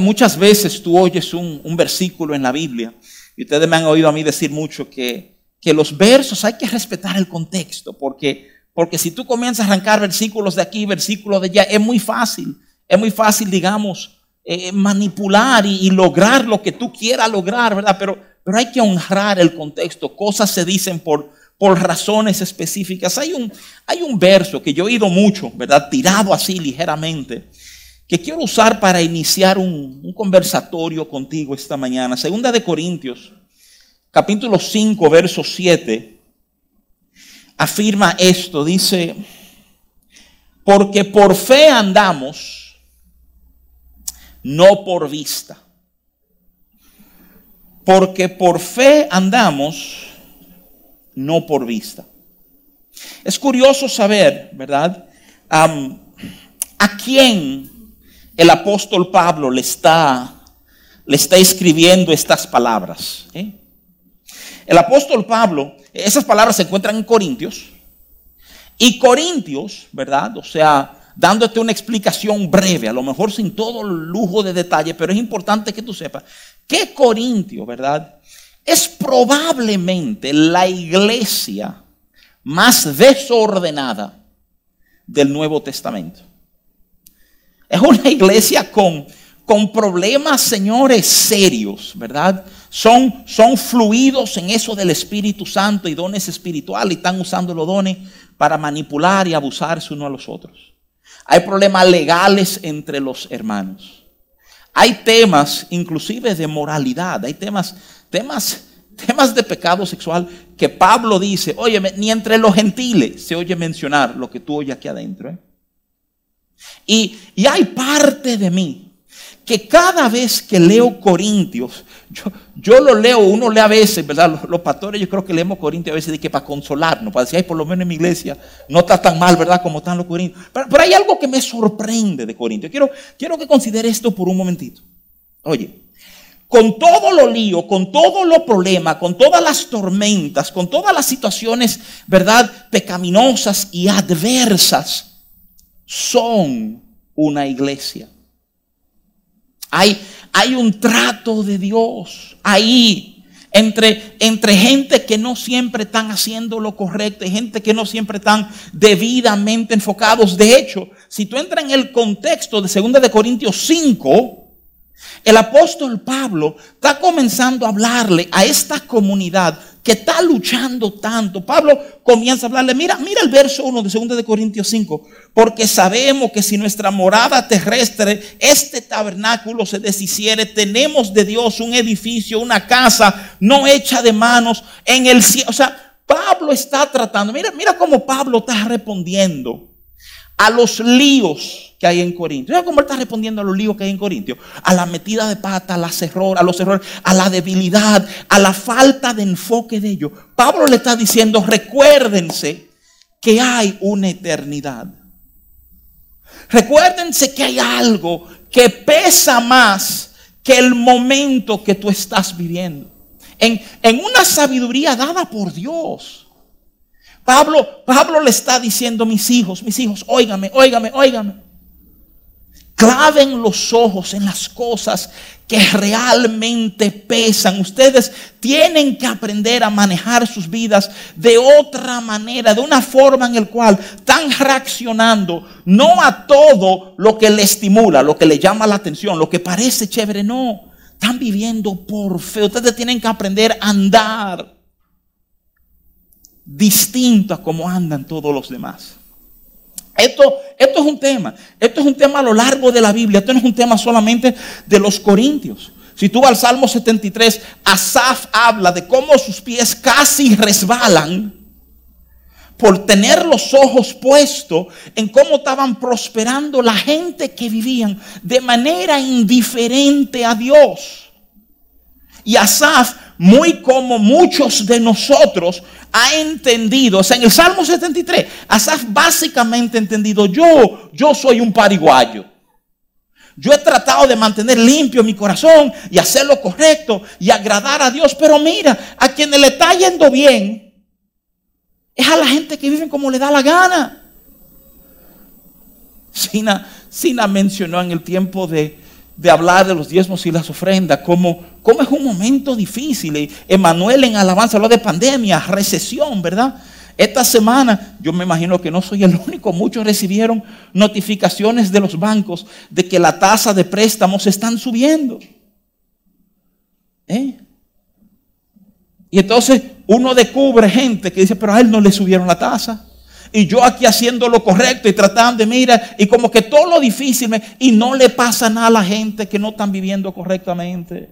muchas veces tú oyes un, un, versículo en la Biblia y ustedes me han oído a mí decir mucho que, que los versos hay que respetar el contexto porque, porque si tú comienzas a arrancar versículos de aquí, versículos de allá, es muy fácil, es muy fácil, digamos, eh, manipular y, y, lograr lo que tú quieras lograr, ¿verdad? Pero, pero hay que honrar el contexto. Cosas se dicen por, por razones específicas. Hay un, hay un verso que yo he oído mucho, ¿verdad? Tirado así ligeramente, que quiero usar para iniciar un, conversatorio contigo esta mañana. Segunda de Corintios, capítulo 5, verso 7, afirma esto, dice, porque por fe andamos no por vista. Porque por fe andamos, no por vista. Es curioso saber, ¿verdad? a quién el apóstol Pablo le está, le está escribiendo estas palabras. ¿eh? El apóstol Pablo, esas palabras se encuentran en Corintios. Y Corintios, ¿verdad? O sea, dándote una explicación breve, a lo mejor sin todo el lujo de detalle, pero es importante que tú sepas que Corintio, ¿verdad? Es probablemente la iglesia más desordenada del Nuevo Testamento. Es una iglesia con, con problemas, señores, serios, ¿verdad? Son, son fluidos en eso del Espíritu Santo y dones espirituales y están usando los dones para manipular y abusarse uno a los otros. Hay problemas legales entre los hermanos. Hay temas inclusive de moralidad, hay temas, temas, temas de pecado sexual que Pablo dice, oye, ni entre los gentiles se oye mencionar lo que tú oyes aquí adentro. ¿eh? Y, y hay parte de mí que cada vez que leo Corintios, yo, yo lo leo, uno lee a veces, ¿verdad? Los, pastores yo creo que leemos Corintios a veces de que para consolarnos, para decir, ay, por lo menos en mi iglesia no está tan mal, ¿verdad? Como están los Corintios. Pero, pero hay algo que me sorprende de Corintios. Quiero, quiero que considere esto por un momentito. Oye, con todo lo lío, con todos los problemas, con todas las tormentas, con todas las situaciones, ¿verdad? Pecaminosas y adversas, son una iglesia. Hay, hay un trato de Dios ahí entre, entre gente que no siempre están haciendo lo correcto y gente que no siempre están debidamente enfocados. De hecho, si tú entras en el contexto de 2 de Corintios 5, el apóstol Pablo está comenzando a hablarle a esta comunidad que está luchando tanto. Pablo comienza a hablarle, mira, mira el verso 1 de 2 de Corintios 5, porque sabemos que si nuestra morada terrestre, este tabernáculo se deshiciere, tenemos de Dios un edificio, una casa no hecha de manos en el cielo. O sea, Pablo está tratando, mira, mira cómo Pablo está respondiendo a los líos que hay en Corintio. ¿Sabes cómo él está respondiendo a los líos que hay en Corintio? A la metida de pata, a, las error, a los errores, a la debilidad, a la falta de enfoque de ellos. Pablo le está diciendo, recuérdense que hay una eternidad. Recuérdense que hay algo que pesa más que el momento que tú estás viviendo. En, en una sabiduría dada por Dios. Pablo, Pablo le está diciendo, mis hijos, mis hijos, óigame, óigame, óigame. Claven los ojos en las cosas que realmente pesan. Ustedes tienen que aprender a manejar sus vidas de otra manera, de una forma en la cual están reaccionando no a todo lo que le estimula, lo que le llama la atención, lo que parece chévere, no. Están viviendo por fe. Ustedes tienen que aprender a andar distinto a como andan todos los demás. Esto, esto es un tema. Esto es un tema a lo largo de la Biblia. Esto no es un tema solamente de los corintios. Si tú vas al Salmo 73, Asaf habla de cómo sus pies casi resbalan por tener los ojos puestos en cómo estaban prosperando la gente que vivían de manera indiferente a Dios. Y Asaf, muy como muchos de nosotros, ha entendido, o sea, en el Salmo 73, Asaf básicamente ha entendido, yo, yo soy un pariguayo. Yo he tratado de mantener limpio mi corazón y hacer lo correcto y agradar a Dios, pero mira, a quienes le está yendo bien es a la gente que vive como le da la gana. Sina, Sina mencionó en el tiempo de, de hablar de los diezmos y las ofrendas, como, como es un momento difícil. Emanuel en alabanza habló de pandemia, recesión, ¿verdad? Esta semana, yo me imagino que no soy el único, muchos recibieron notificaciones de los bancos de que la tasa de préstamos están subiendo. ¿Eh? Y entonces uno descubre gente que dice, pero a él no le subieron la tasa. Y yo aquí haciendo lo correcto y tratando de mirar, y como que todo lo difícil, y no le pasa nada a la gente que no están viviendo correctamente.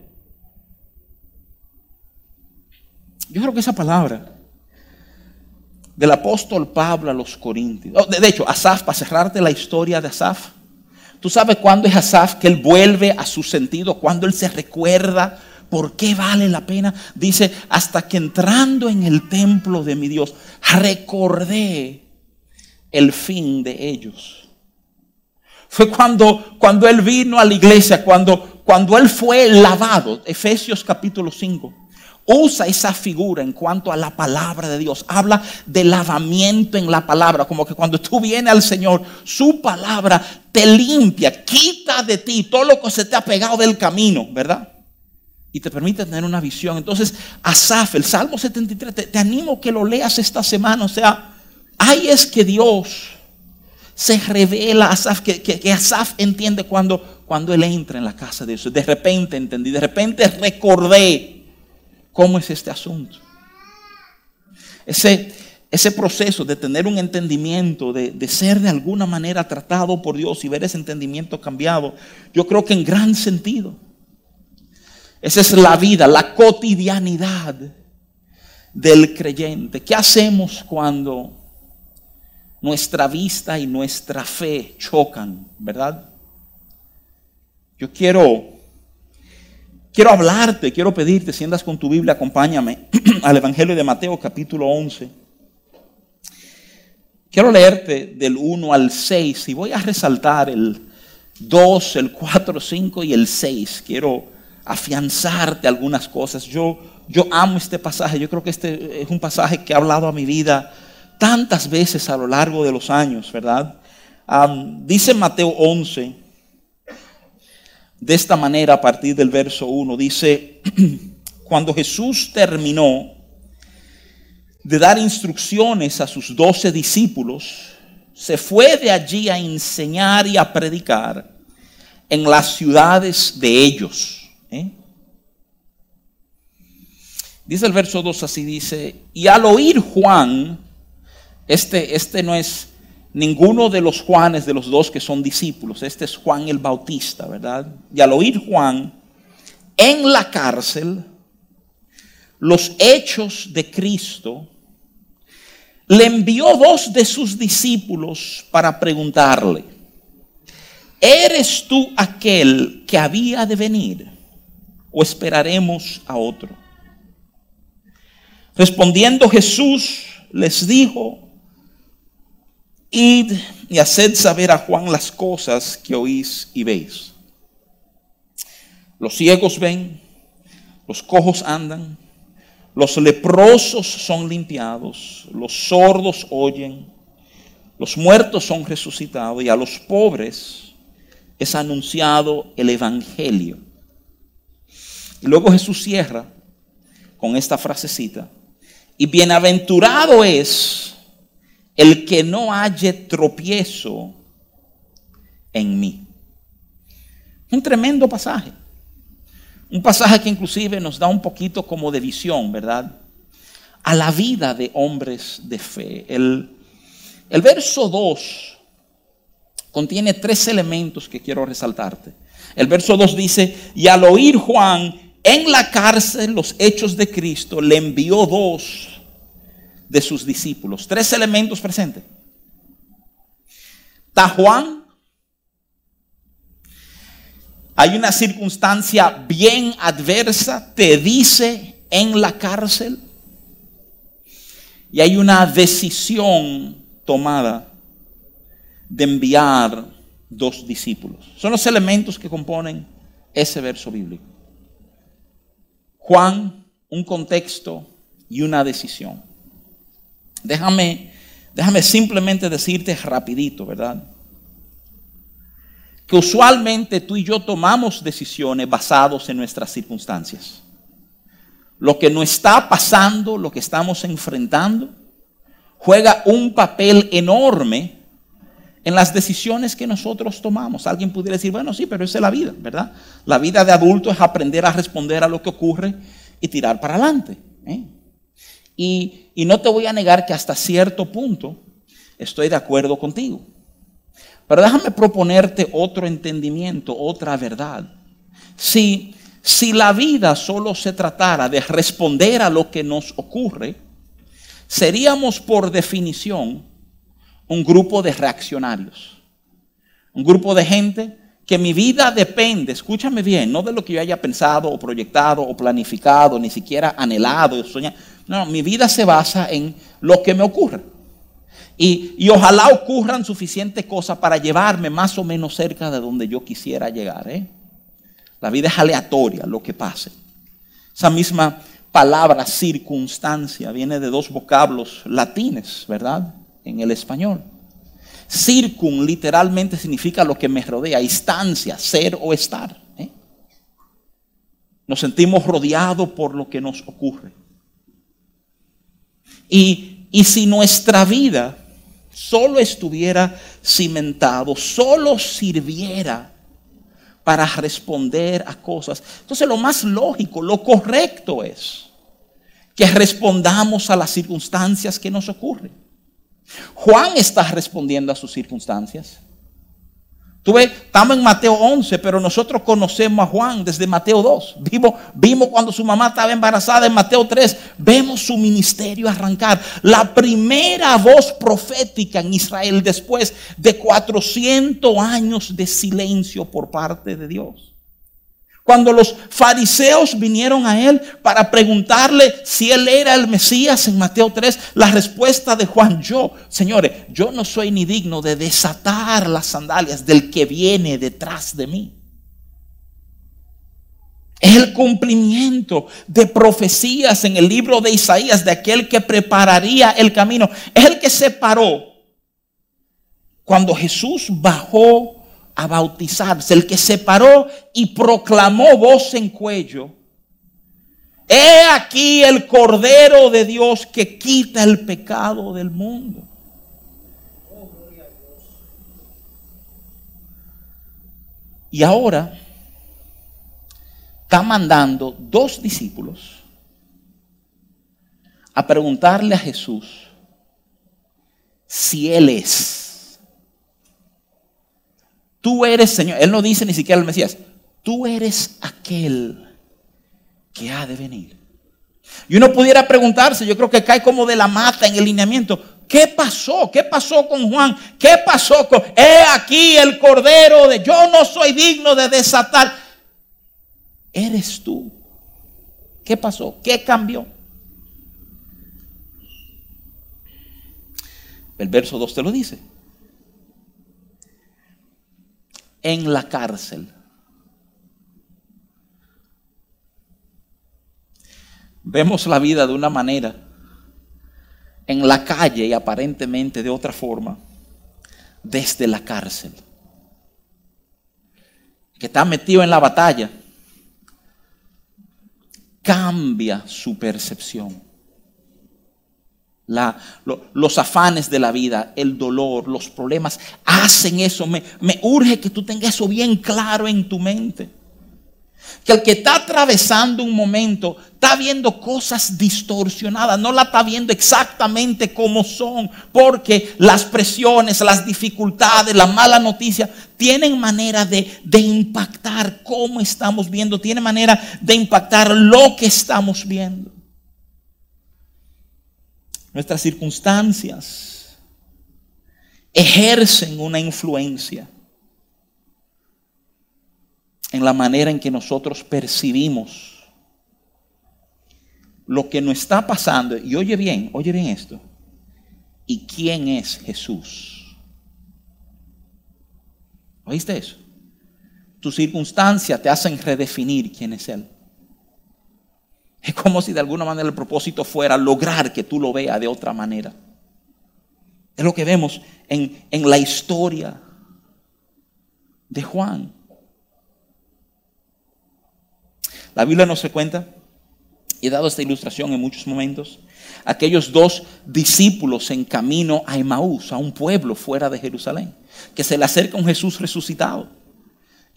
Yo creo que esa palabra del apóstol Pablo a los Corintios, oh, de hecho, Asaf, para cerrarte la historia de Asaf, tú sabes cuándo es Asaf que él vuelve a su sentido, cuando él se recuerda ¿Por qué vale la pena? Dice, hasta que entrando en el templo de mi Dios, recordé el fin de ellos. Fue cuando, cuando él vino a la iglesia, cuando, cuando él fue lavado, Efesios capítulo 5. Usa esa figura en cuanto a la palabra de Dios. Habla de lavamiento en la palabra. Como que cuando tú vienes al Señor, su palabra te limpia, quita de ti todo lo que se te ha pegado del camino, ¿verdad? y te permite tener una visión. Entonces, Asaf, el Salmo 73, te, animo que lo leas esta semana. O sea, ahí es que Dios se revela a Asaf, que, que, Asaf entiende cuando, cuando él entra en la casa de Dios. De repente entendí, de repente recordé cómo es este asunto. Ese, ese proceso de tener un entendimiento, de, de, ser de alguna manera tratado por Dios y ver ese entendimiento cambiado, yo creo que en gran sentido esa es la vida, la cotidianidad del creyente. ¿Qué hacemos cuando nuestra vista y nuestra fe chocan, verdad? Yo quiero quiero hablarte, quiero pedirte, si andas con tu Biblia, acompáñame al Evangelio de Mateo capítulo 11. Quiero leerte del 1 al 6 y voy a resaltar el 2, el 4, 5 y el 6. Quiero afianzarte algunas cosas. Yo, yo amo este pasaje, yo creo que este es un pasaje que ha hablado a mi vida tantas veces a lo largo de los años, ¿verdad? dice Mateo 11, de esta manera a partir del verso 1, dice, cuando Jesús terminó de dar instrucciones a sus doce discípulos, se fue de allí a enseñar y a predicar en las ciudades de ellos ¿Eh? Dice el verso 2 así, dice, y al oír Juan, este, este no es ninguno de los Juanes de los dos que son discípulos, este es Juan el Bautista, ¿verdad? Y al oír Juan en la cárcel los hechos de Cristo, le envió dos de sus discípulos para preguntarle, ¿eres tú aquel que había de venir? o esperaremos a otro? Respondiendo Jesús les dijo, id y haced saber a Juan las cosas que oís y veis. Los ciegos ven, los cojos andan, los leprosos son limpiados, los sordos oyen, los muertos son resucitados y a los pobres es anunciado el Evangelio y luego Jesús cierra con esta frasecita. Y bienaventurado es el que no halle tropiezo en mí. Un tremendo pasaje. Un pasaje que inclusive nos da un poquito como de visión, ¿verdad? A la vida de hombres de fe. El, el verso 2 contiene tres elementos que quiero resaltarte. El verso 2 dice, y al oír Juan en la cárcel los hechos de Cristo, le envió dos de sus discípulos. Tres elementos presentes. Está Juan. Hay una circunstancia bien adversa, te dice en la cárcel. Y hay una decisión tomada de enviar dos discípulos. Son los elementos que componen ese verso bíblico. Juan, un contexto y una decisión. Déjame, déjame simplemente decirte rapidito, ¿verdad? que usualmente tú y yo tomamos decisiones basadas en nuestras circunstancias. Lo que nos está pasando, lo que estamos enfrentando, juega un papel enorme en las decisiones que nosotros tomamos. Alguien pudiera decir, bueno, sí, pero esa es la vida, ¿verdad? La vida de adulto es aprender a responder a lo que ocurre y tirar para adelante. ¿eh? Y, no te voy a negar que hasta cierto punto estoy de acuerdo contigo. Pero déjame proponerte otro entendimiento, otra verdad. Si, si la vida solo se tratara de responder a lo que nos ocurre, seríamos por definición un grupo de reaccionarios. Un grupo de gente que mi vida depende, escúchame bien, no de lo que yo haya pensado o proyectado o planificado, ni siquiera anhelado soñado. No, mi vida se basa en lo que me ocurre. Y, y, ojalá ocurran suficientes cosas para llevarme más o menos cerca de donde yo quisiera llegar. ¿eh? La vida es aleatoria, lo que pase. Esa misma palabra circunstancia viene de dos vocablos latines, ¿verdad? en el español. Circun literalmente significa lo que me rodea, instancia, ser o estar. ¿eh? Nos sentimos rodeados por lo que nos ocurre. Y, si nuestra vida solo estuviera cimentado, solo sirviera para responder a cosas, entonces lo más lógico, lo correcto es que respondamos a las circunstancias que nos ocurren. Juan está respondiendo a sus circunstancias. Tú ves, estamos en Mateo 11, pero nosotros conocemos a Juan desde Mateo 2. Vimos, vimos cuando su mamá estaba embarazada en Mateo 3. Vemos su ministerio arrancar. La primera voz profética en Israel después de 400 años de silencio por parte de Dios. Cuando los fariseos vinieron a él para preguntarle si él era el Mesías en Mateo 3, la respuesta de Juan, yo, señores, yo no soy ni digno de desatar las sandalias del que viene detrás de mí. Es el cumplimiento de profecías en el libro de Isaías de aquel que prepararía el camino. Es el que se paró cuando Jesús bajó a bautizarse, el que se paró y proclamó voz en cuello, he aquí el Cordero de Dios que quita el pecado del mundo. Y ahora está mandando dos discípulos a preguntarle a Jesús si Él es Tú eres Señor. Él no dice ni siquiera el Mesías. Tú eres aquel que ha de venir. Y uno pudiera preguntarse, yo creo que cae como de la mata en el lineamiento. ¿Qué pasó? ¿Qué pasó con Juan? ¿Qué pasó con... He aquí el cordero de... Yo no soy digno de desatar. Eres tú. ¿Qué pasó? ¿Qué cambió? El verso 2 te lo dice. En la cárcel. Vemos la vida de una manera, en la calle y aparentemente de otra forma, desde la cárcel. Que está metido en la batalla, cambia su percepción los afanes de la vida, el dolor, los problemas, hacen eso. Me, me urge que tú tengas eso bien claro en tu mente. Que el que está atravesando un momento está viendo cosas distorsionadas, no la está viendo exactamente como son, porque las presiones, las dificultades, la mala noticia tienen manera de, de impactar cómo estamos viendo, tienen manera de impactar lo que estamos viendo nuestras circunstancias ejercen una influencia en la manera en que nosotros percibimos lo que nos está pasando. Y oye bien, oye bien esto. ¿Y quién es Jesús? ¿Oíste eso? Tus circunstancias te hacen redefinir quién es Él. Es como si de alguna manera el propósito fuera lograr que tú lo veas de otra manera. Es lo que vemos en, en la historia de Juan. La Biblia no se cuenta, he dado esta ilustración en muchos momentos, aquellos dos discípulos en camino a Emaús, a un pueblo fuera de Jerusalén, que se le acerca un Jesús resucitado.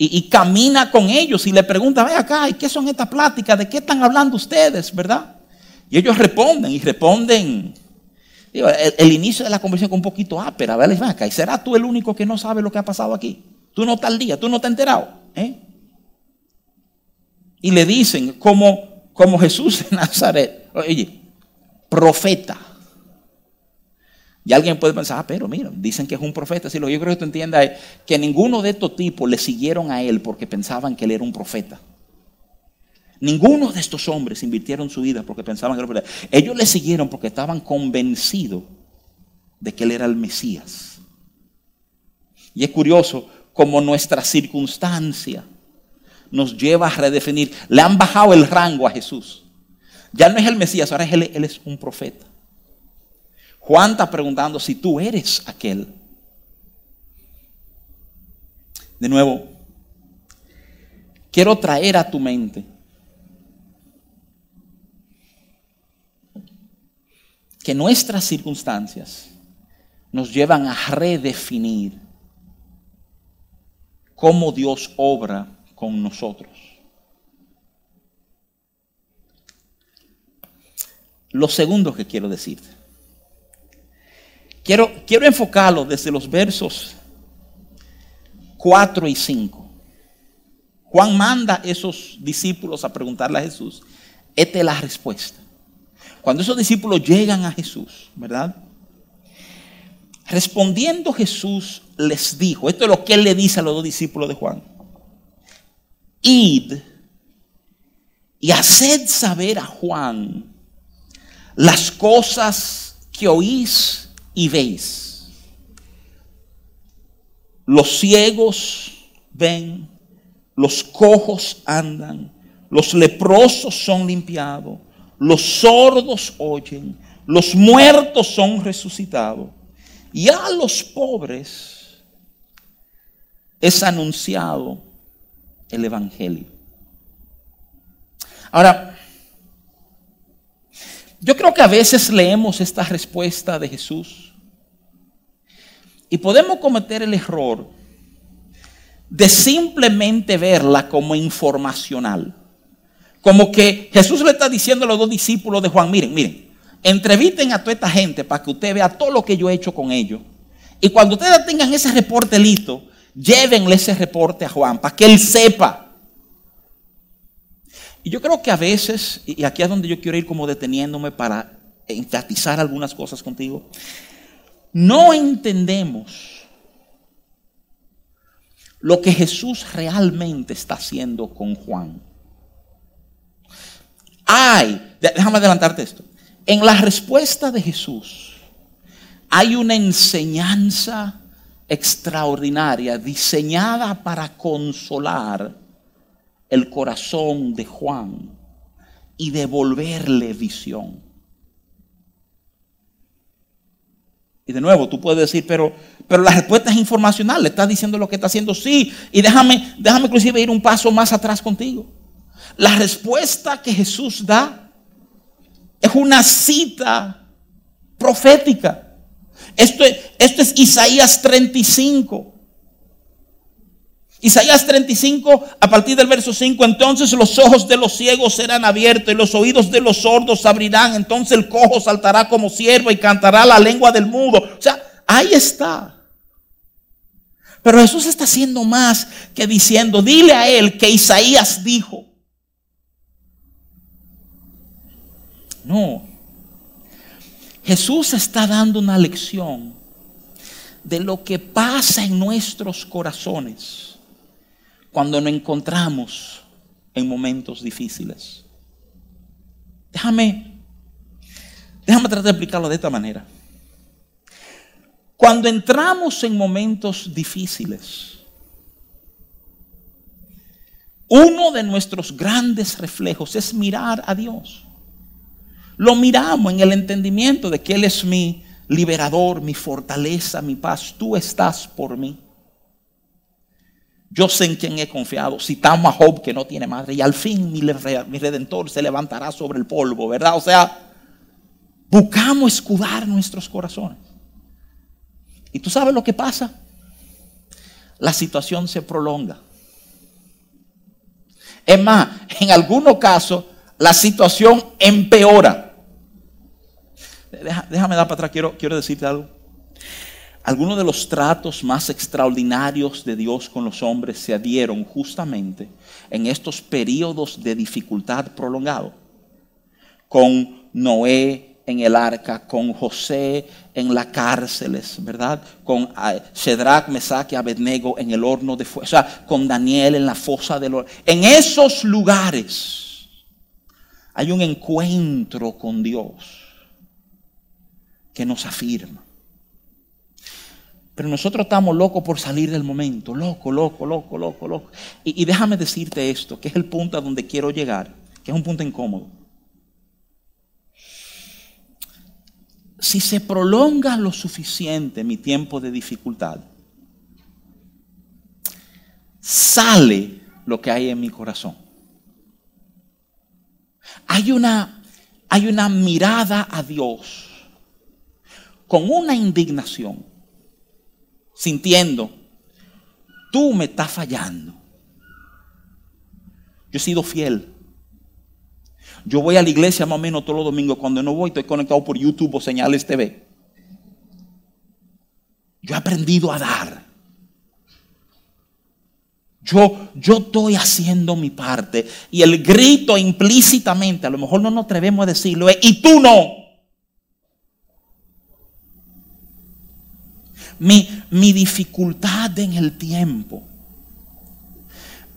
Y, camina con ellos y le pregunta, ve acá, ¿y qué son estas pláticas? ¿De qué están hablando ustedes? ¿Verdad? Y ellos responden y responden. el, inicio de la conversación con un poquito ápera, ¿verdad? Acá, ¿y será tú el único que no sabe lo que ha pasado aquí? Tú no estás al día, tú no te has enterado. ¿eh? Y le dicen, como, como Jesús de Nazaret, oye, profeta. Y alguien puede pensar, ah, pero mira, dicen que es un profeta. Si lo que yo creo que tú entiendas es que ninguno de estos tipos le siguieron a él porque pensaban que él era un profeta. Ninguno de estos hombres invirtieron su vida porque pensaban que era un profeta. Ellos le siguieron porque estaban convencidos de que él era el Mesías. Y es curioso como nuestra circunstancia nos lleva a redefinir. Le han bajado el rango a Jesús. Ya no es el Mesías, ahora él, él es un profeta. Juan preguntando si tú eres aquel. De nuevo, quiero traer a tu mente que nuestras circunstancias nos llevan a redefinir cómo Dios obra con nosotros. Lo segundo que quiero decirte. Quiero, quiero enfocarlo desde los versos 4 y 5. Juan manda a esos discípulos a preguntarle a Jesús. Esta es la respuesta. Cuando esos discípulos llegan a Jesús, ¿verdad? Respondiendo Jesús les dijo, esto es lo que él le dice a los dos discípulos de Juan, id y haced saber a Juan las cosas que oís y veis. Los ciegos ven, los cojos andan, los leprosos son limpiados, los sordos oyen, los muertos son resucitados y a los pobres es anunciado el Evangelio. Ahora, yo creo que a veces leemos esta respuesta de Jesús y podemos cometer el error de simplemente verla como informacional. Como que Jesús le está diciendo a los dos discípulos de Juan, miren, miren, Entrevisten a toda esta gente para que usted vea todo lo que yo he hecho con ellos. Y cuando ustedes tengan ese reporte listo, llévenle ese reporte a Juan para que él sepa. Y yo creo que a veces, y aquí es donde yo quiero ir como deteniéndome para enfatizar algunas cosas contigo, no entendemos lo que Jesús realmente está haciendo con Juan. Ay, déjame adelantarte esto. En la respuesta de Jesús hay una enseñanza extraordinaria diseñada para consolar el corazón de Juan y devolverle visión. Y de nuevo, tú puedes decir, pero, pero la respuesta es informacional, le estás diciendo lo que está haciendo, sí. Y déjame, déjame inclusive ir un paso más atrás contigo. La respuesta que Jesús da es una cita profética. Esto, esto es Isaías 35. Isaías 35, a partir del verso 5, entonces los ojos de los ciegos serán abiertos y los oídos de los sordos abrirán, entonces el cojo saltará como siervo y cantará la lengua del mudo. O sea, ahí está. Pero Jesús está haciendo más que diciendo, dile a él que Isaías dijo. No. Jesús está dando una lección de lo que pasa en nuestros corazones cuando nos encontramos en momentos difíciles. Déjame, déjame tratar de explicarlo de esta manera. Cuando entramos en momentos difíciles, uno de nuestros grandes reflejos es mirar a Dios lo miramos en el entendimiento de que Él es mi liberador, mi fortaleza, mi paz. Tú estás por mí. Yo sé en quién he confiado. Citamos a Job que no tiene madre. Y al fin mi, redentor se levantará sobre el polvo, ¿verdad? O sea, buscamos escudar nuestros corazones. ¿Y tú sabes lo que pasa? La situación se prolonga. Es más, en algunos casos la situación empeora. déjame dar para atrás, quiero, quiero decirte algo. Algunos de los tratos más extraordinarios de Dios con los hombres se adhieron justamente en estos periodos de dificultad prolongado. Con Noé en el arca, con José en las cárceles, ¿verdad? Con ah, Shedrach, Mesach y Abednego en el horno de fuego, o sea, con Daniel en la fosa del horno. En esos lugares hay un encuentro con Dios que nos afirma. Pero nosotros estamos locos por salir del momento, loco, loco, loco, loco, loco. Y, déjame decirte esto, que es el punto a donde quiero llegar, que es un punto incómodo. Si se prolonga lo suficiente mi tiempo de dificultad, sale lo que hay en mi corazón. Hay una, hay una mirada a Dios con una indignación sintiendo, tú me estás fallando. Yo he sido fiel. Yo voy a la iglesia más o menos todos los domingos. Cuando no voy, estoy conectado por YouTube o señales TV. Yo he aprendido a dar. Yo, yo estoy haciendo mi parte. Y el grito implícitamente, a lo mejor no nos atrevemos a decirlo, es, y tú no. mi, dificultad en el tiempo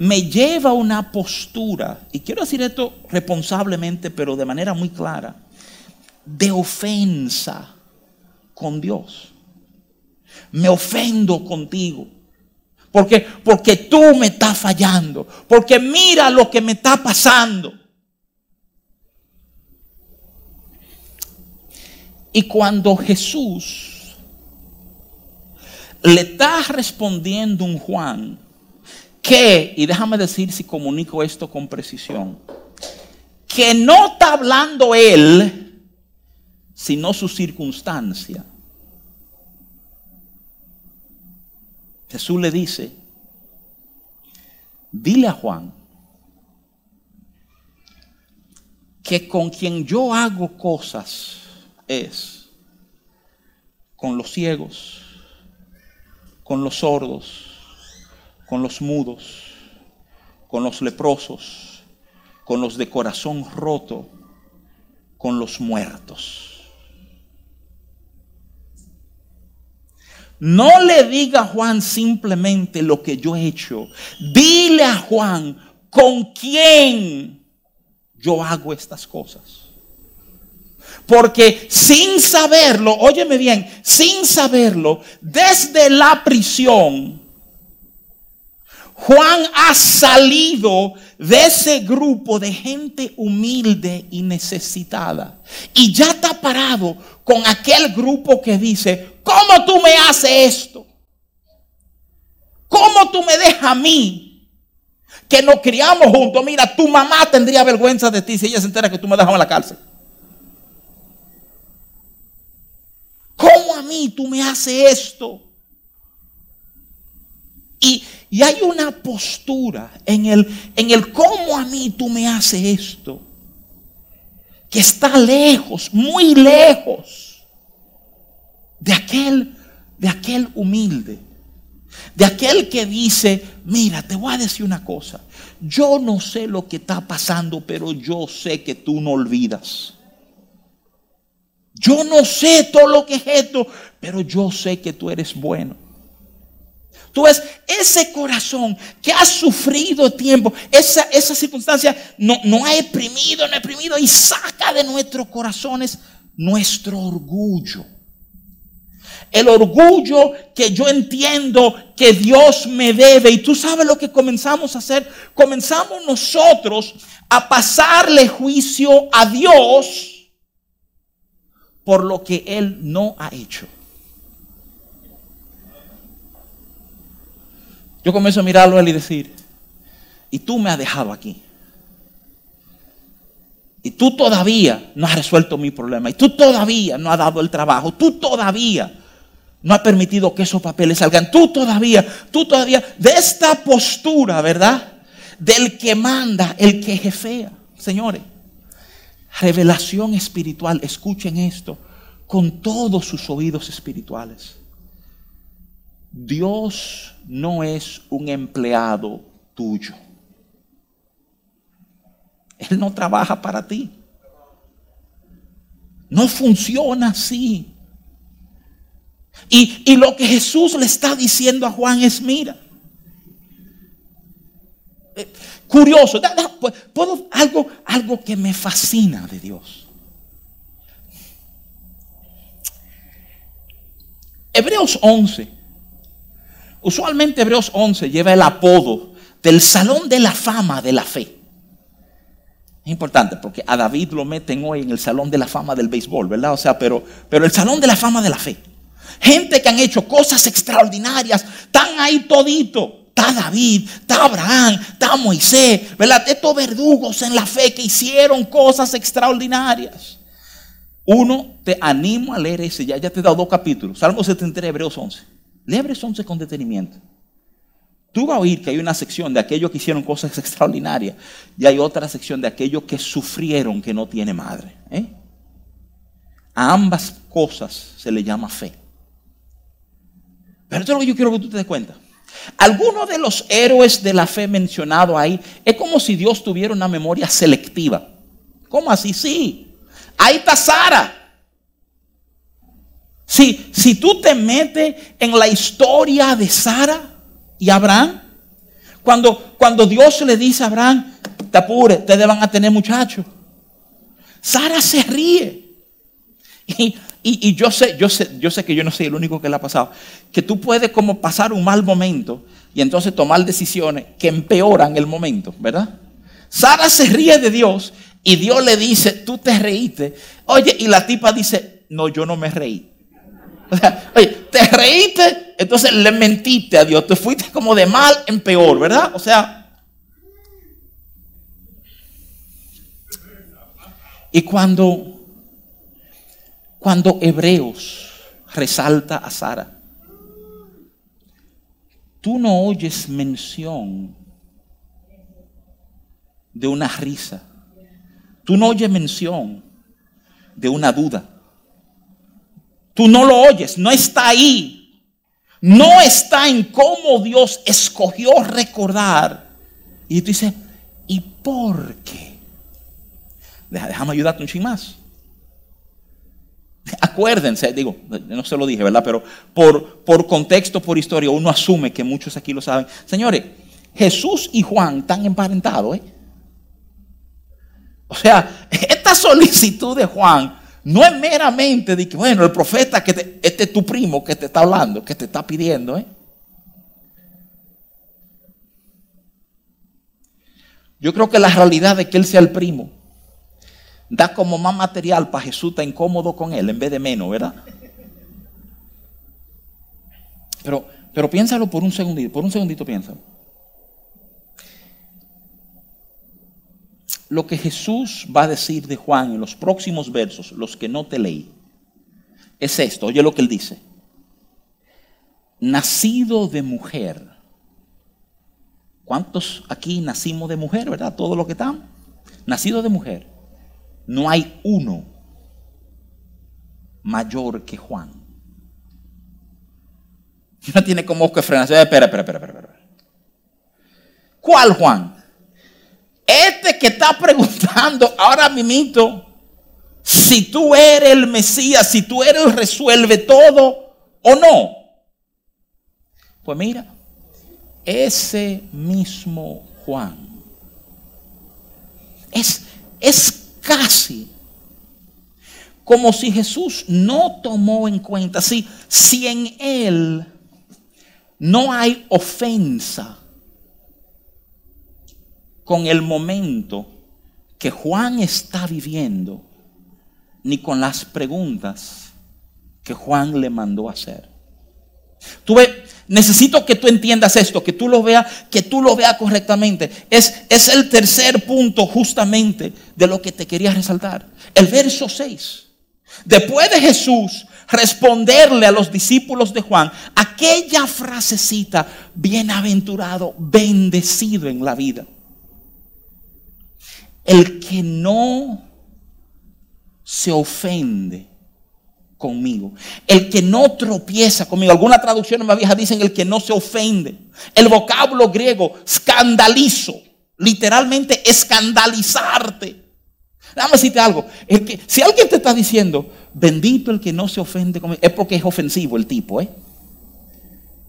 me lleva a una postura, y quiero decir esto responsablemente, pero de manera muy clara, de ofensa con Dios. Me ofendo contigo. Porque, porque tú me estás fallando. Porque mira lo que me está pasando. Y cuando Jesús le está respondiendo un Juan que, y déjame decir si comunico esto con precisión, que no está hablando él, sino su circunstancia. Jesús le dice, dile a Juan que con quien yo hago cosas es con los ciegos con los sordos, con los mudos, con los leprosos, con los de corazón roto, con los muertos. No le diga a Juan simplemente lo que yo he hecho. Dile a Juan con quién yo hago estas cosas. Porque sin saberlo, óyeme bien, sin saberlo, desde la prisión, Juan ha salido de ese grupo de gente humilde y necesitada. Y ya está parado con aquel grupo que dice, ¿cómo tú me haces esto? ¿Cómo tú me dejas a mí? Que nos criamos juntos. Mira, tu mamá tendría vergüenza de ti si ella se entera que tú me dejas en la cárcel. ¿Cómo a tú me haces esto? Y, hay una postura en el, en el cómo a mí tú me haces esto, que está lejos, muy lejos de aquel, de aquel humilde, de aquel que dice, mira, te voy a decir una cosa, yo no sé lo que está pasando, pero yo sé que tú no olvidas. Yo no sé todo lo que es esto, pero yo sé que tú eres bueno. Tú ves, ese corazón que ha sufrido tiempo, esa, esa circunstancia no, no ha exprimido, no ha exprimido y saca de nuestros corazones nuestro orgullo. El orgullo que yo entiendo que Dios me debe. Y tú sabes lo que comenzamos a hacer. Comenzamos nosotros a pasarle juicio a Dios por lo que Él no ha hecho. yo comienzo a mirarlo a él y decir, y tú me has dejado aquí. Y tú todavía no has resuelto mi problema. Y tú todavía no has dado el trabajo. Tú todavía no has permitido que esos papeles salgan. Tú todavía, tú todavía, de esta postura, ¿verdad? Del que manda, el que jefea. Señores, revelación espiritual, escuchen esto con todos sus oídos espirituales. Dios no es un empleado tuyo. Él no trabaja para ti. No funciona así. Y, lo que Jesús le está diciendo a Juan es, mira, curioso, pues, ¿puedo, algo, algo que me fascina de Dios. Hebreos 11. Usualmente Hebreos 11 lleva el apodo del Salón de la Fama de la Fe. Es importante porque a David lo meten hoy en el Salón de la Fama del béisbol, ¿verdad? O sea, pero, pero el Salón de la Fama de la Fe. Gente que han hecho cosas extraordinarias, están ahí todito. Está David, está Abraham, está Moisés, ¿verdad? Estos verdugos en la fe que hicieron cosas extraordinarias. Uno, te animo a leer ese, ya, ya te he dado dos capítulos. Salmo 73, Hebreos 11. Lee Hebreos 11 con detenimiento. Tú vas a oír que hay una sección de aquellos que hicieron cosas extraordinarias y hay otra sección de aquellos que sufrieron que no tiene madre. ¿eh? A ambas cosas se le llama fe. Pero esto es lo que yo quiero que tú te des cuenta. Algunos de los héroes de la fe mencionados ahí es como si Dios tuviera una memoria selectiva. ¿Cómo así? Sí. Ahí está Sara. Si, si tú te metes en la historia de Sara, y Abraham. Cuando, cuando Dios le dice a Abraham, te apure, ustedes van a tener muchachos. Sara se ríe. Y, yo sé, yo sé, yo sé que yo no soy el único que le ha pasado. Que tú puedes como pasar un mal momento y entonces tomar decisiones que empeoran el momento, ¿verdad? Sara se ríe de Dios y Dios le dice, tú te reíste. Oye, y la tipa dice, no, yo no me reí. O sea, oye, te reíste, entonces le mentiste a Dios. Te fuiste como de mal en peor, ¿verdad? O sea. Y cuando, cuando Hebreos resalta a Sara, tú no oyes mención de una risa. Tú no oyes mención de una duda. Tú no lo oyes, no está ahí. No está en cómo Dios escogió recordar. Y tú dices, ¿y por qué? déjame ayudarte un ching más. Acuérdense, digo, no se lo dije, ¿verdad? Pero por, por contexto, por historia, uno asume que muchos aquí lo saben. Señores, Jesús y Juan están emparentados, ¿eh? O sea, esta solicitud de Juan no es meramente de que, bueno, el profeta, que este es tu primo que te está hablando, que te está pidiendo. ¿eh? Yo creo que la realidad de que él sea el primo da como más material para Jesús estar incómodo con él en vez de menos, ¿verdad? Pero, pero piénsalo por un segundito, por un segundito piénsalo. lo que Jesús va a decir de Juan en los próximos versos, los que no te leí, es esto. Oye lo que él dice. Nacido de mujer. ¿Cuántos aquí nacimos de mujer, verdad? Todo lo que estamos. Nacido de mujer. No hay uno mayor que Juan. No tiene como que frenar. Espera, espera, espera, espera. ¿Cuál Juan? Este que está preguntando ahora mismo si tú eres el Mesías, si tú eres el resuelve todo o no. Pues mira, ese mismo Juan es, es casi como si Jesús no tomó en cuenta, si, si en él no hay ofensa con el momento que Juan está viviendo, ni con las preguntas que Juan le mandó hacer. Tú ves, Necesito que tú entiendas esto, que tú lo veas, que tú lo veas correctamente. Es, es el tercer punto justamente de lo que te quería resaltar. El verso 6. Después de Jesús responderle a los discípulos de Juan aquella frasecita, bienaventurado, bendecido en la vida. El que no se ofende conmigo. El que no tropieza conmigo. Algunas traducciones más viejas dicen el que no se ofende. El vocablo griego, escandalizo. Literalmente escandalizarte. Déjame decirte algo. que, si alguien te está diciendo, bendito el que no se ofende conmigo, es porque es ofensivo el tipo, ¿eh?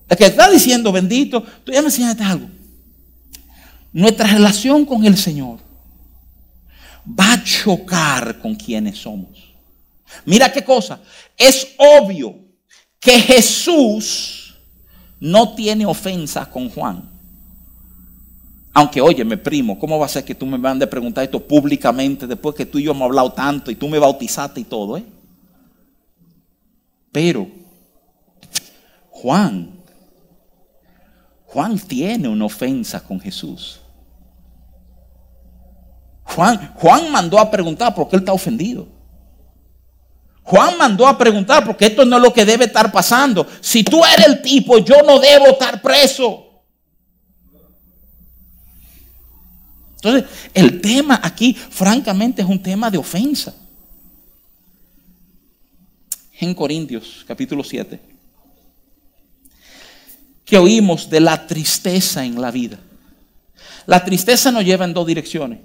El que está diciendo bendito, tú ya me enseñaste algo. Nuestra relación con el Señor va a chocar con quienes somos. Mira qué cosa. Es obvio que Jesús no tiene ofensa con Juan. Aunque, óyeme, primo, ¿cómo va a ser que tú me van a preguntar esto públicamente después que tú y yo hemos hablado tanto y tú me bautizaste y todo, eh? Pero, Juan, Juan tiene una ofensa con Jesús. Juan, Juan mandó a preguntar por qué él está ofendido. Juan mandó a preguntar porque esto no es lo que debe estar pasando. Si tú eres el tipo, yo no debo estar preso. Entonces, el tema aquí, francamente, es un tema de ofensa. En Corintios, capítulo 7, que oímos de la tristeza en la vida. La tristeza nos lleva en dos direcciones.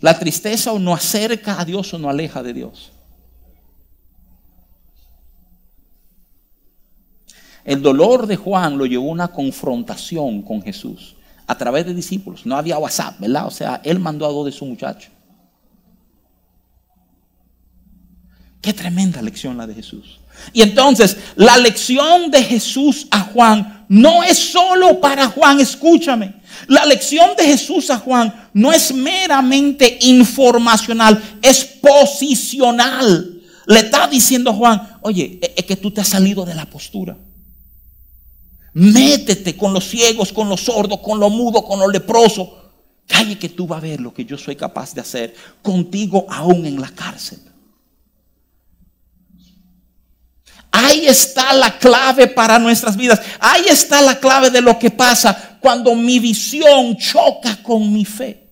La tristeza o nos acerca a Dios o nos aleja de Dios. El dolor de Juan lo llevó a una confrontación con Jesús a través de discípulos. No había WhatsApp, ¿verdad? O sea, él mandó a dos de sus muchachos. Qué tremenda lección la de Jesús. Y entonces, la lección de Jesús a Juan no es solo para Juan, escúchame. La lección de Jesús a Juan no es meramente informacional, es posicional. Le está diciendo a Juan, oye, es que tú te has salido de la postura. Métete con los ciegos, con los sordos, con los mudos, con los leprosos. Calle que tú vas a ver lo que yo soy capaz de hacer contigo aún en la cárcel. Ahí está la clave para nuestras vidas. Ahí está la clave de lo que pasa cuando mi visión choca con mi fe.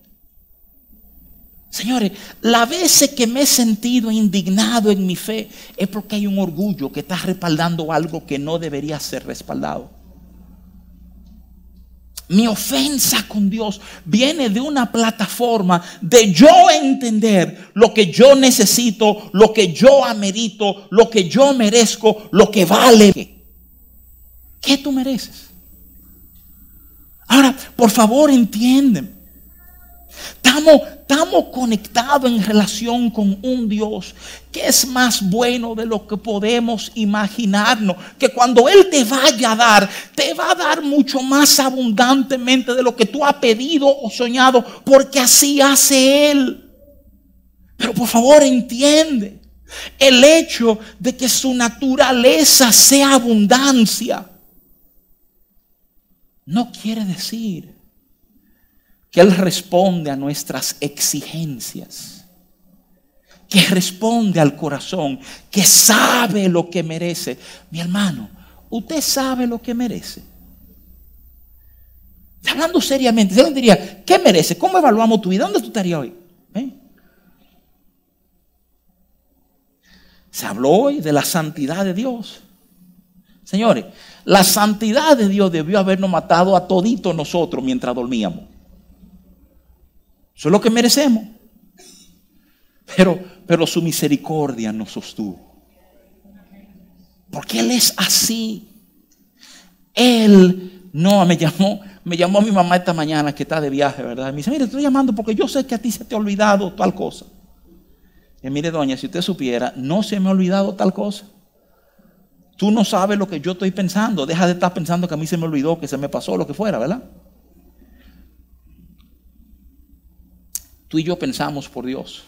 Señores, la veces que me he sentido indignado en mi fe es porque hay un orgullo que está respaldando algo que no debería ser respaldado. Mi ofensa con Dios viene de una plataforma de yo entender lo que yo necesito, lo que yo amerito, lo que yo merezco, lo que vale. ¿Qué tú mereces? Ahora, por favor, entienden. Estamos, estamos conectados en relación con un Dios que es más bueno de lo que podemos imaginarnos. Que cuando Él te vaya a dar, te va a dar mucho más abundantemente de lo que tú has pedido o soñado, porque así hace Él. Pero por favor entiende, el hecho de que su naturaleza sea abundancia, no quiere decir que Él responde a nuestras exigencias, que responde al corazón, que sabe lo que merece. Mi hermano, usted sabe lo que merece. Hablando seriamente, yo diría, ¿qué merece? ¿Cómo evaluamos tu vida? ¿Dónde tú estarías hoy? ¿Eh? Se habló hoy de la santidad de Dios. Señores, la santidad de Dios debió habernos matado a toditos nosotros mientras dormíamos. Eso es lo que merecemos. Pero, pero su misericordia nos sostuvo. Porque Él es así. Él no me llamó, me llamó mi mamá esta mañana que está de viaje, ¿verdad? Me dice, mire, estoy llamando porque yo sé que a ti se te ha olvidado tal cosa. Y mire, doña, si usted supiera, no se me ha olvidado tal cosa. Tú no sabes lo que yo estoy pensando. Deja de estar pensando que a mí se me olvidó, que se me pasó, lo que fuera, ¿verdad? Tú y yo pensamos por Dios.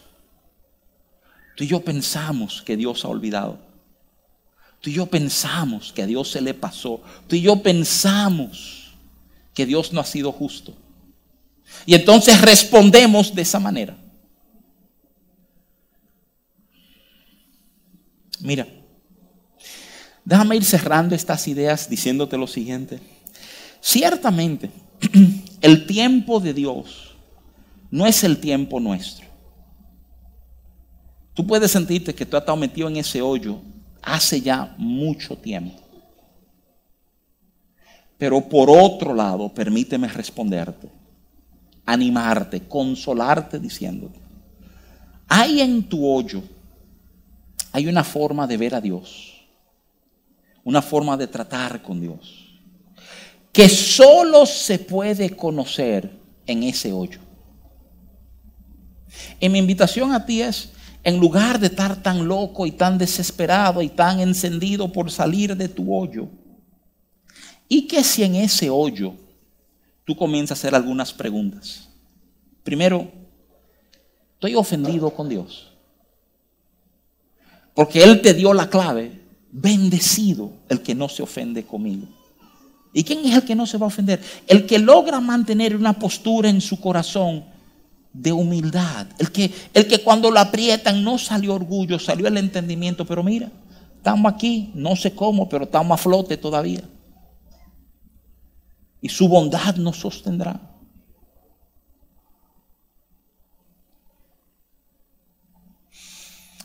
Tú y yo pensamos que Dios ha olvidado. Tú y yo pensamos que a Dios se le pasó. Tú y yo pensamos que Dios no ha sido justo. Y entonces respondemos de esa manera. Mira, déjame ir cerrando estas ideas diciéndote lo siguiente. Ciertamente, el tiempo de Dios no es el tiempo nuestro. Tú puedes sentirte que tú has estado metido en ese hoyo hace ya mucho tiempo. Pero por otro lado, permíteme responderte, animarte, consolarte diciéndote, hay en tu hoyo, hay una forma de ver a Dios, una forma de tratar con Dios, que solo se puede conocer en ese hoyo. Y mi invitación a ti es, en lugar de estar tan loco y tan desesperado y tan encendido por salir de tu hoyo, y que si en ese hoyo tú comienzas a hacer algunas preguntas. Primero, estoy ofendido con Dios. Porque Él te dio la clave, bendecido el que no se ofende conmigo. ¿Y quién es el que no se va a ofender? El que logra mantener una postura en su corazón de humildad. El que, el que cuando lo aprietan no salió orgullo, salió el entendimiento. Pero mira, estamos aquí, no sé cómo, pero estamos a flote todavía. Y su bondad nos sostendrá.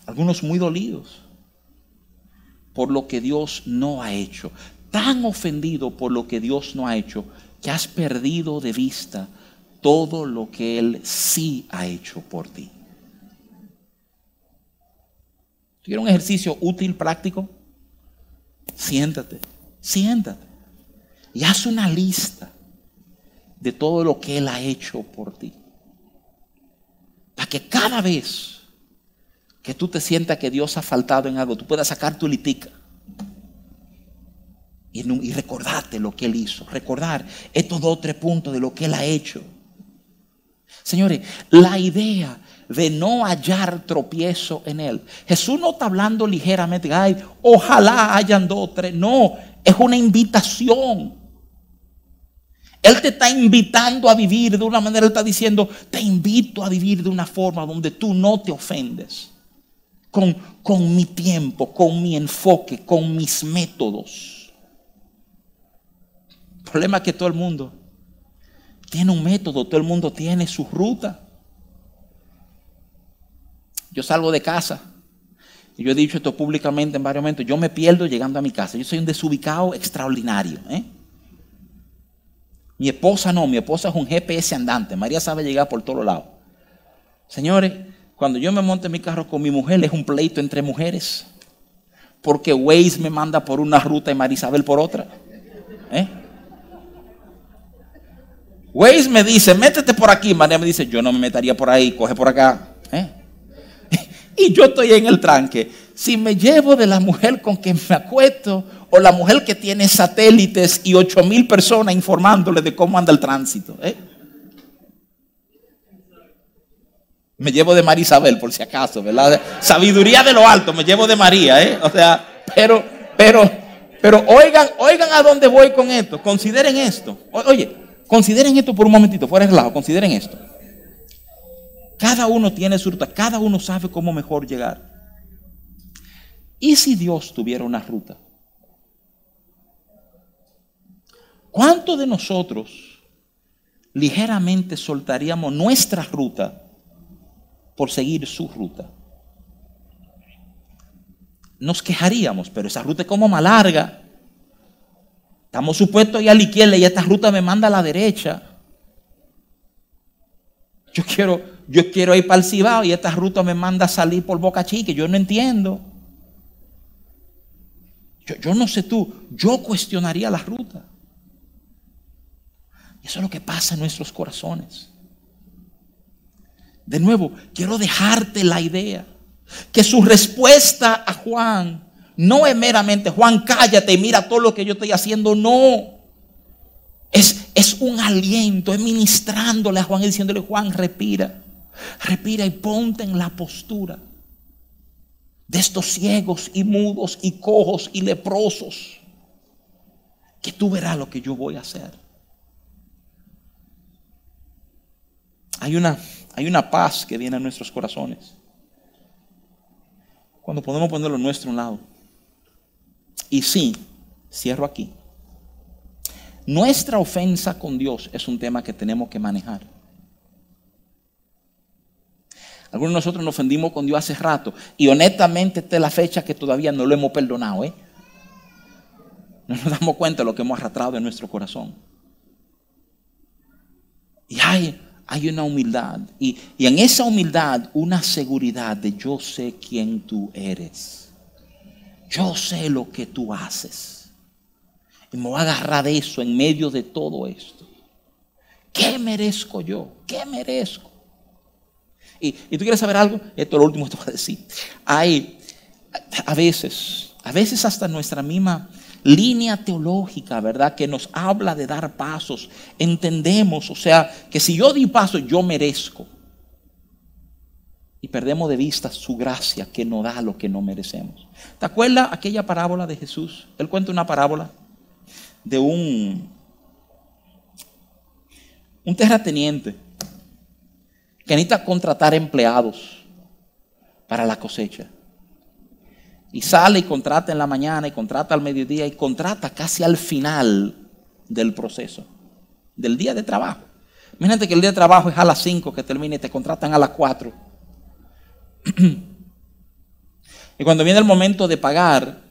Algunos muy dolidos por lo que Dios no ha hecho. Tan ofendido por lo que Dios no ha hecho que has perdido de vista todo lo que Él sí ha hecho por ti. ¿Quieres un ejercicio útil, práctico? Siéntate, siéntate y haz una lista de todo lo que Él ha hecho por ti. Para que cada vez que tú te sientas que Dios ha faltado en algo, tú puedas sacar tu litica y recordarte lo que Él hizo. Recordar estos dos o tres puntos de lo que Él ha hecho. Señores, la idea de no hallar tropiezo en Él. Jesús no está hablando ligeramente, ay, ojalá hayan dos tres. No, es una invitación. Él te está invitando a vivir de una manera, Él está diciendo, te invito a vivir de una forma donde tú no te ofendes. Con, con mi tiempo, con mi enfoque, con mis métodos. El problema es que todo el mundo tiene un método, todo el mundo tiene su ruta. Yo salgo de casa y yo he dicho esto públicamente en varios momentos, yo me pierdo llegando a mi casa. Yo soy un desubicado extraordinario. ¿eh? Mi esposa no, mi esposa es un GPS andante. María sabe llegar por todos lados. Señores, cuando yo me monte en mi carro con mi mujer, es un pleito entre mujeres. Porque Waze me manda por una ruta y María Isabel por otra. ¿Eh? Waze me dice, métete por aquí. María me dice, yo no me metería por ahí, coge por acá. ¿eh? Y yo estoy en el tranque. Si me llevo de la mujer con quien me acuesto o la mujer que tiene satélites y ocho mil personas informándole de cómo anda el tránsito. ¿eh? Me llevo de María Isabel, por si acaso, ¿verdad? Sabiduría de lo alto, me llevo de María, ¿eh? O sea, pero, pero, pero oigan, oigan a dónde voy con esto. Consideren esto. Oye, Consideren esto por un momentito, fuera de lado, consideren esto. Cada uno tiene su ruta, cada uno sabe cómo mejor llegar. ¿Y si Dios tuviera una ruta? ¿Cuántos de nosotros ligeramente soltaríamos nuestra ruta por seguir su ruta? Nos quejaríamos, pero esa ruta es como más larga. Estamos supuestos ir a la izquierda y esta ruta me manda a la derecha. Yo quiero, yo quiero ir para el Cibao y esta ruta me manda a salir por Boca Chica. Yo no entiendo. Yo, yo no sé tú, yo cuestionaría la ruta. Y eso es lo que pasa en nuestros corazones. De nuevo, quiero dejarte la idea que su respuesta a Juan no es meramente, Juan, cállate mira todo lo que yo estoy haciendo. No. Es, es un aliento, es ministrándole a Juan y diciéndole, Juan, respira. Respira y ponte en la postura de estos ciegos y mudos y cojos y leprosos, que tú verás lo que yo voy a hacer. Hay una, hay una paz que viene a nuestros corazones cuando podemos poner lo nuestro a un lado. Y sí, cierro aquí. Nuestra ofensa con Dios es un tema que tenemos que manejar. Algunos de nosotros nos ofendimos con Dios hace rato y honestamente esta es la fecha que todavía no lo hemos perdonado. ¿eh? No nos damos cuenta de lo que hemos arrastrado en nuestro corazón. Y hay, hay una humildad. Y, y en esa humildad una seguridad de yo sé quién tú eres. Yo sé lo que tú haces. Y me voy a agarrar de eso en medio de todo esto. ¿Qué merezco yo? ¿Qué merezco? Y, tú quieres saber algo, esto es lo último que te voy a decir. Hay, a veces, a veces hasta nuestra misma línea teológica, ¿verdad? Que nos habla de dar pasos. Entendemos, o sea, que si yo di paso, yo merezco. Y perdemos de vista su gracia que nos da lo que no merecemos. ¿Te acuerdas aquella parábola de Jesús? Él cuenta una parábola de un, un terrateniente que necesita contratar empleados para la cosecha. Y sale y contrata en la mañana y contrata al mediodía y contrata casi al final del proceso, del día de trabajo. Imagínate que el día de trabajo es a las 5 que termine y te contratan a las 4. y cuando viene el momento de pagar,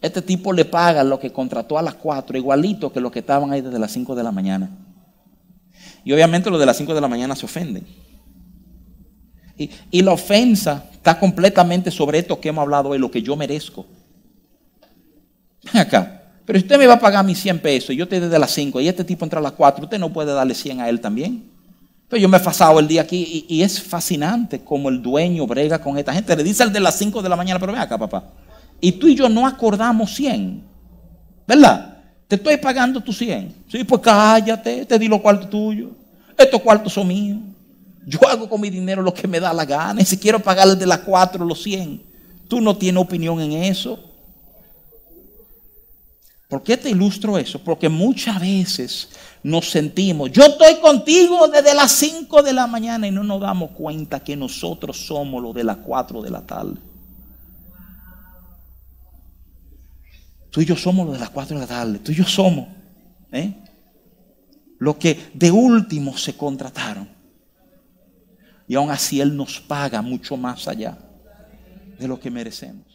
este tipo le paga lo que contrató a las 4, igualito que los que estaban ahí desde las 5 de la mañana. Y obviamente los de las 5 de la mañana se ofenden. Y, la ofensa está completamente sobre esto que hemos hablado hoy, lo que yo merezco. Acá. Pero usted me va a pagar mis 100 pesos yo te desde las 5 y este tipo entra a las 4, usted no puede darle 100 a él también. Pero yo me he pasado el día aquí y, es fascinante como el dueño brega con esta gente. Le dice al de las 5 de la mañana, pero ven acá, papá. Y tú y yo no acordamos 100. ¿Verdad? Te estoy pagando tus 100. Sí, pues cállate, te di los cuartos tuyos. Estos cuartos son míos. Yo hago con mi dinero lo que me da la gana. Y si quiero pagarle de las 4 los 100, tú no tienes opinión en eso. ¿Por qué te ilustro eso? Porque muchas veces nos sentimos, yo estoy contigo desde las 5 de la mañana y no nos damos cuenta que nosotros somos los de las 4 de la tarde. Tú y yo somos los de las cuatro de la tarde. Tú y yo somos. ¿eh? Los que de último se contrataron. Y aún así Él nos paga mucho más allá de lo que merecemos.